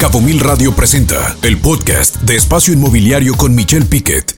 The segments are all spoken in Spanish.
Cabo Mil Radio presenta el podcast de Espacio Inmobiliario con Michelle Piquet.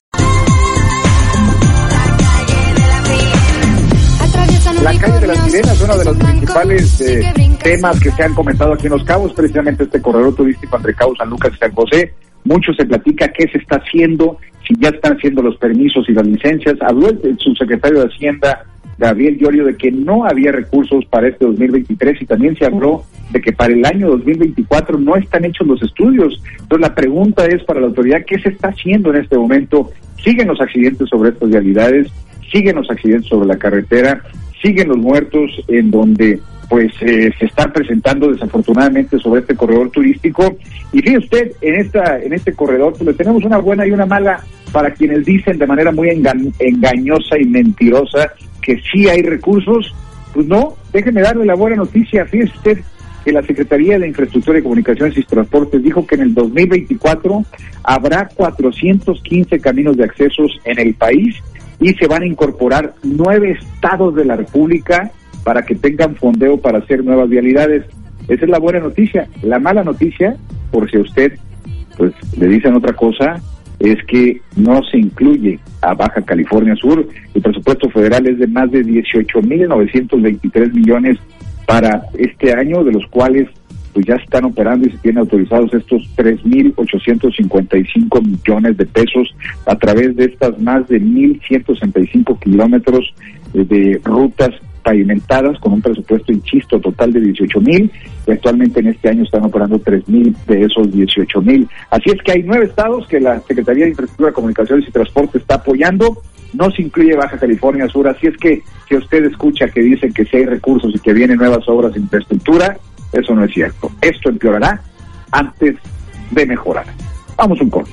La calle de las Sirenas es uno de los principales eh, temas que se han comentado aquí en Los Cabos, precisamente este corredor turístico entre Cabo San Lucas y San José. Mucho se platica qué se está haciendo, si ya están haciendo los permisos y las licencias. Habló el subsecretario de Hacienda, Gabriel Llorio, de que no había recursos para este 2023 y también se habló de que para el año 2024 no están hechos los estudios. Entonces la pregunta es para la autoridad, ¿qué se está haciendo en este momento? ¿Siguen los accidentes sobre estas realidades? ¿Siguen los accidentes sobre la carretera? ¿Siguen los muertos en donde pues eh, se están presentando desafortunadamente sobre este corredor turístico. Y fíjese usted, en esta en este corredor pues, tenemos una buena y una mala para quienes dicen de manera muy engañosa y mentirosa que sí hay recursos, pues no, déjeme darle la buena noticia. Fíjese usted que la Secretaría de Infraestructura y Comunicaciones y Transportes dijo que en el 2024 habrá 415 caminos de accesos en el país y se van a incorporar nueve estados de la República para que tengan fondeo para hacer nuevas vialidades. Esa es la buena noticia. La mala noticia, por si a usted pues le dicen otra cosa, es que no se incluye a Baja California Sur. El presupuesto federal es de más de 18.923 millones para este año, de los cuales pues ya están operando y se tienen autorizados estos 3.855 millones de pesos a través de estas más de 1.165 kilómetros de rutas pavimentadas con un presupuesto, insisto, total de 18 mil y actualmente en este año están operando 3 mil de esos 18 mil. Así es que hay nueve estados que la Secretaría de Infraestructura, Comunicaciones y Transporte está apoyando, no se incluye Baja California Sur, así es que si usted escucha que dicen que si hay recursos y que vienen nuevas obras de infraestructura, eso no es cierto. Esto empeorará antes de mejorar. Vamos un corte.